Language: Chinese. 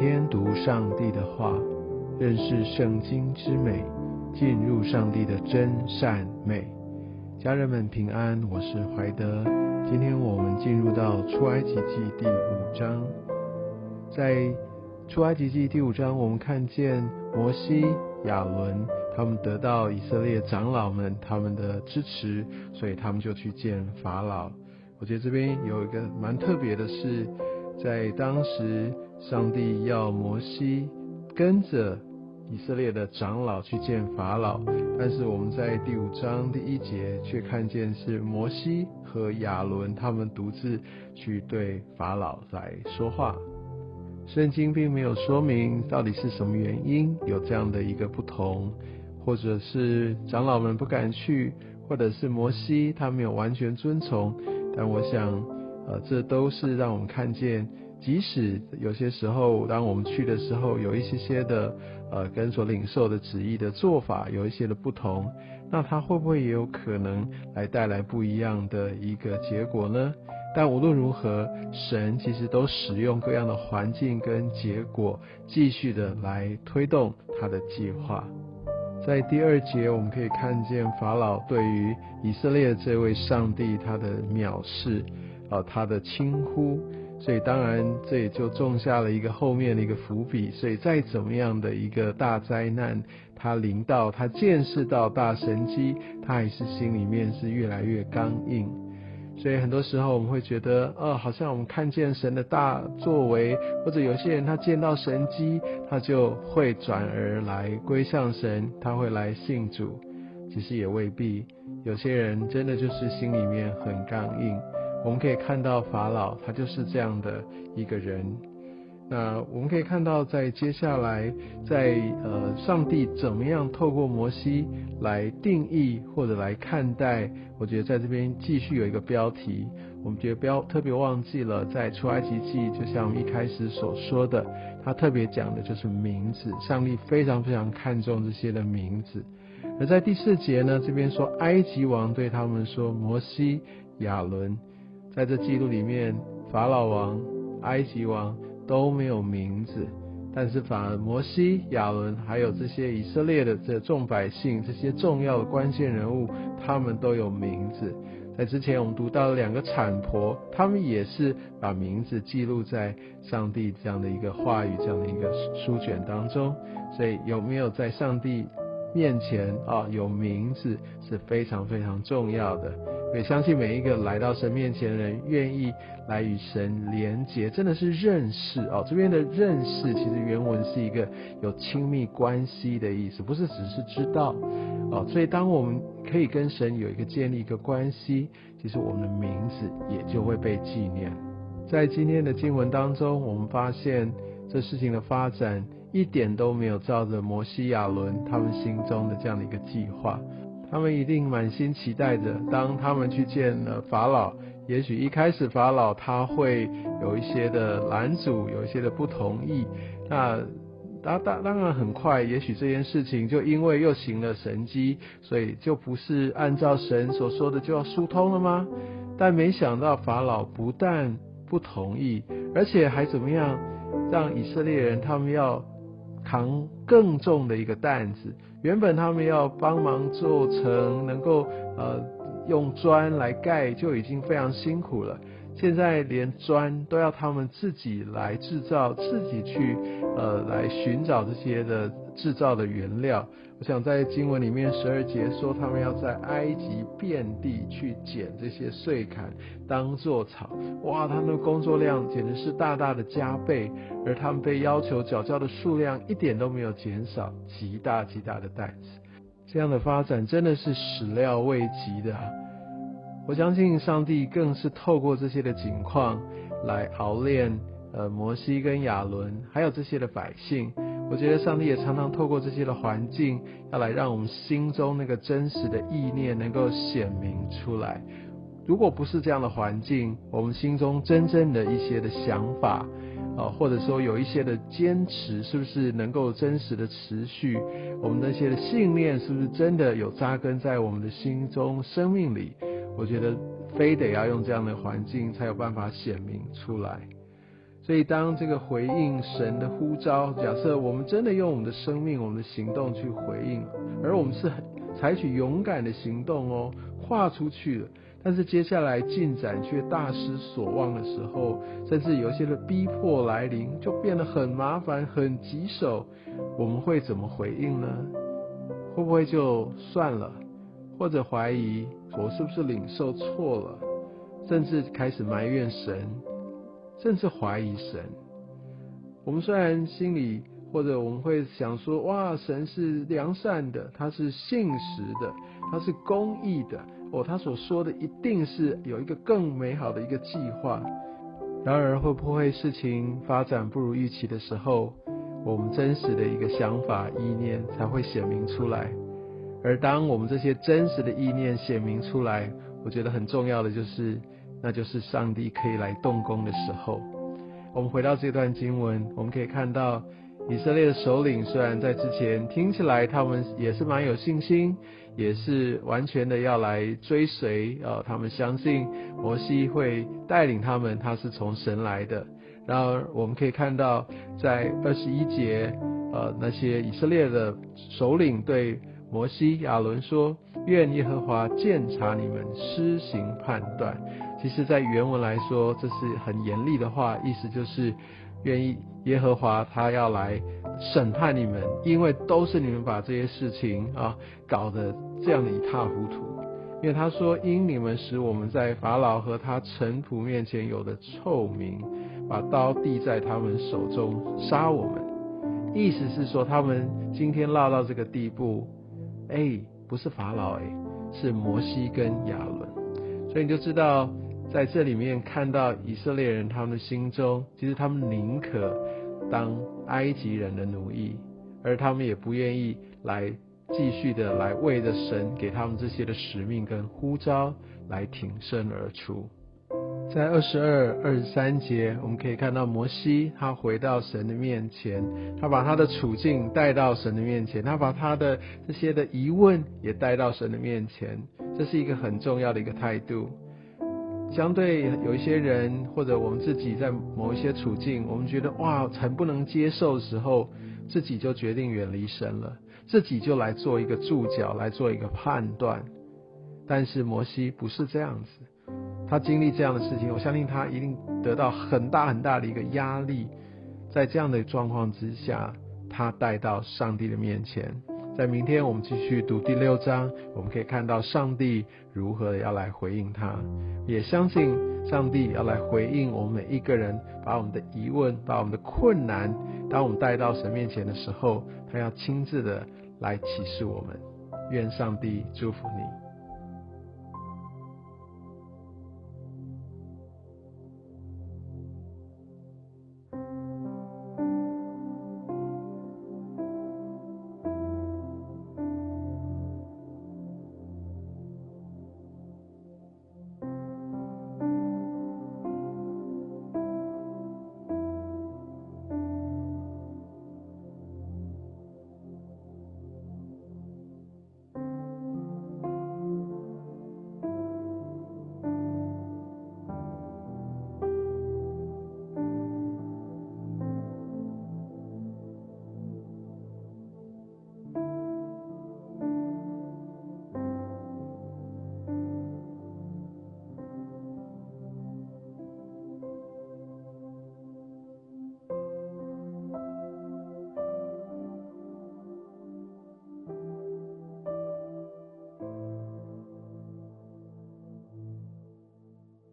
天读上帝的话，认识圣经之美，进入上帝的真善美。家人们平安，我是怀德。今天我们进入到出埃及记第五章，在出埃及记第五章，我们看见摩西、亚伦他们得到以色列长老们他们的支持，所以他们就去见法老。我觉得这边有一个蛮特别的是，在当时。上帝要摩西跟着以色列的长老去见法老，但是我们在第五章第一节却看见是摩西和亚伦他们独自去对法老来说话。圣经并没有说明到底是什么原因有这样的一个不同，或者是长老们不敢去，或者是摩西他没有完全遵从。但我想，呃，这都是让我们看见。即使有些时候，当我们去的时候，有一些些的呃，跟所领受的旨意的做法有一些的不同，那它会不会也有可能来带来不一样的一个结果呢？但无论如何，神其实都使用各样的环境跟结果，继续的来推动他的计划。在第二节，我们可以看见法老对于以色列这位上帝他的藐视，啊，他的轻忽。所以当然，这也就种下了一个后面的一个伏笔。所以再怎么样的一个大灾难，他临到，他见识到大神机，他还是心里面是越来越刚硬。所以很多时候我们会觉得，哦，好像我们看见神的大作为，或者有些人他见到神机，他就会转而来归向神，他会来信主。其实也未必，有些人真的就是心里面很刚硬。我们可以看到法老，他就是这样的一个人。那我们可以看到，在接下来，在呃，上帝怎么样透过摩西来定义或者来看待？我觉得在这边继续有一个标题，我们觉得不要特别忘记了，在出埃及记，就像我们一开始所说的，他特别讲的就是名字，上帝非常非常看重这些的名字。而在第四节呢，这边说埃及王对他们说：“摩西、亚伦。”在这记录里面，法老王、埃及王都没有名字，但是反而摩西、亚伦还有这些以色列的这众百姓、这些重要的关键人物，他们都有名字。在之前我们读到了两个产婆，他们也是把名字记录在上帝这样的一个话语、这样的一个书卷当中。所以有没有在上帝面前啊有名字是非常非常重要的。也相信每一个来到神面前的人，愿意来与神连结，真的是认识哦。这边的认识，其实原文是一个有亲密关系的意思，不是只是知道哦。所以当我们可以跟神有一个建立一个关系，其实我们的名字也就会被纪念。在今天的经文当中，我们发现这事情的发展一点都没有照着摩西亚伦他们心中的这样的一个计划。他们一定满心期待着，当他们去见了法老，也许一开始法老他会有一些的拦阻，有一些的不同意。那当当当然很快，也许这件事情就因为又行了神迹，所以就不是按照神所说的就要疏通了吗？但没想到法老不但不同意，而且还怎么样，让以色列人他们要扛更重的一个担子。原本他们要帮忙做成能够呃用砖来盖就已经非常辛苦了，现在连砖都要他们自己来制造，自己去呃来寻找这些的制造的原料。我想在经文里面十二节说，他们要在埃及遍地去捡这些碎砍当做草，哇，他们的工作量简直是大大的加倍，而他们被要求缴交的数量一点都没有减少，极大极大的袋子。这样的发展真的是始料未及的。我相信上帝更是透过这些的景况来熬炼呃摩西跟亚伦，还有这些的百姓。我觉得上帝也常常透过这些的环境，要来让我们心中那个真实的意念能够显明出来。如果不是这样的环境，我们心中真正的一些的想法，啊，或者说有一些的坚持，是不是能够真实的持续？我们那些的信念，是不是真的有扎根在我们的心中、生命里？我觉得非得要用这样的环境，才有办法显明出来。所以当这个回应神的呼召，假设我们真的用我们的生命、我们的行动去回应，而我们是采取勇敢的行动哦，跨出去了。但是接下来进展却大失所望的时候，甚至有些的逼迫来临，就变得很麻烦、很棘手。我们会怎么回应呢？会不会就算了，或者怀疑我是不是领受错了，甚至开始埋怨神，甚至怀疑神？我们虽然心里或者我们会想说：哇，神是良善的，他是信实的，他是公义的。哦，他所说的一定是有一个更美好的一个计划。然而，会不会事情发展不如预期的时候，我们真实的一个想法、意念才会显明出来？而当我们这些真实的意念显明出来，我觉得很重要的就是，那就是上帝可以来动工的时候。我们回到这段经文，我们可以看到。以色列的首领虽然在之前听起来他们也是蛮有信心，也是完全的要来追随啊，他们相信摩西会带领他们，他是从神来的。然而我们可以看到，在二十一节，呃，那些以色列的首领对摩西、亚伦说：“愿耶和华鉴察你们，施行判断。”其实，在原文来说，这是很严厉的话，意思就是。愿意耶和华他要来审判你们，因为都是你们把这些事情啊搞得这样的一塌糊涂。因为他说，因你们使我们在法老和他臣仆面前有的臭名，把刀递在他们手中杀我们。意思是说，他们今天落到这个地步，哎，不是法老哎，是摩西跟亚伦。所以你就知道。在这里面看到以色列人他们的心中，其实他们宁可当埃及人的奴役，而他们也不愿意来继续的来为着神给他们这些的使命跟呼召来挺身而出。在二十二、二十三节，我们可以看到摩西他回到神的面前，他把他的处境带到神的面前，他把他的这些的疑问也带到神的面前，这是一个很重要的一个态度。相对有一些人或者我们自己在某一些处境，我们觉得哇很不能接受的时候，自己就决定远离神了，自己就来做一个注脚，来做一个判断。但是摩西不是这样子，他经历这样的事情，我相信他一定得到很大很大的一个压力，在这样的状况之下，他带到上帝的面前。在明天我们继续读第六章，我们可以看到上帝如何要来回应他，也相信上帝要来回应我们每一个人，把我们的疑问、把我们的困难，当我们带到神面前的时候，他要亲自的来启示我们。愿上帝祝福你。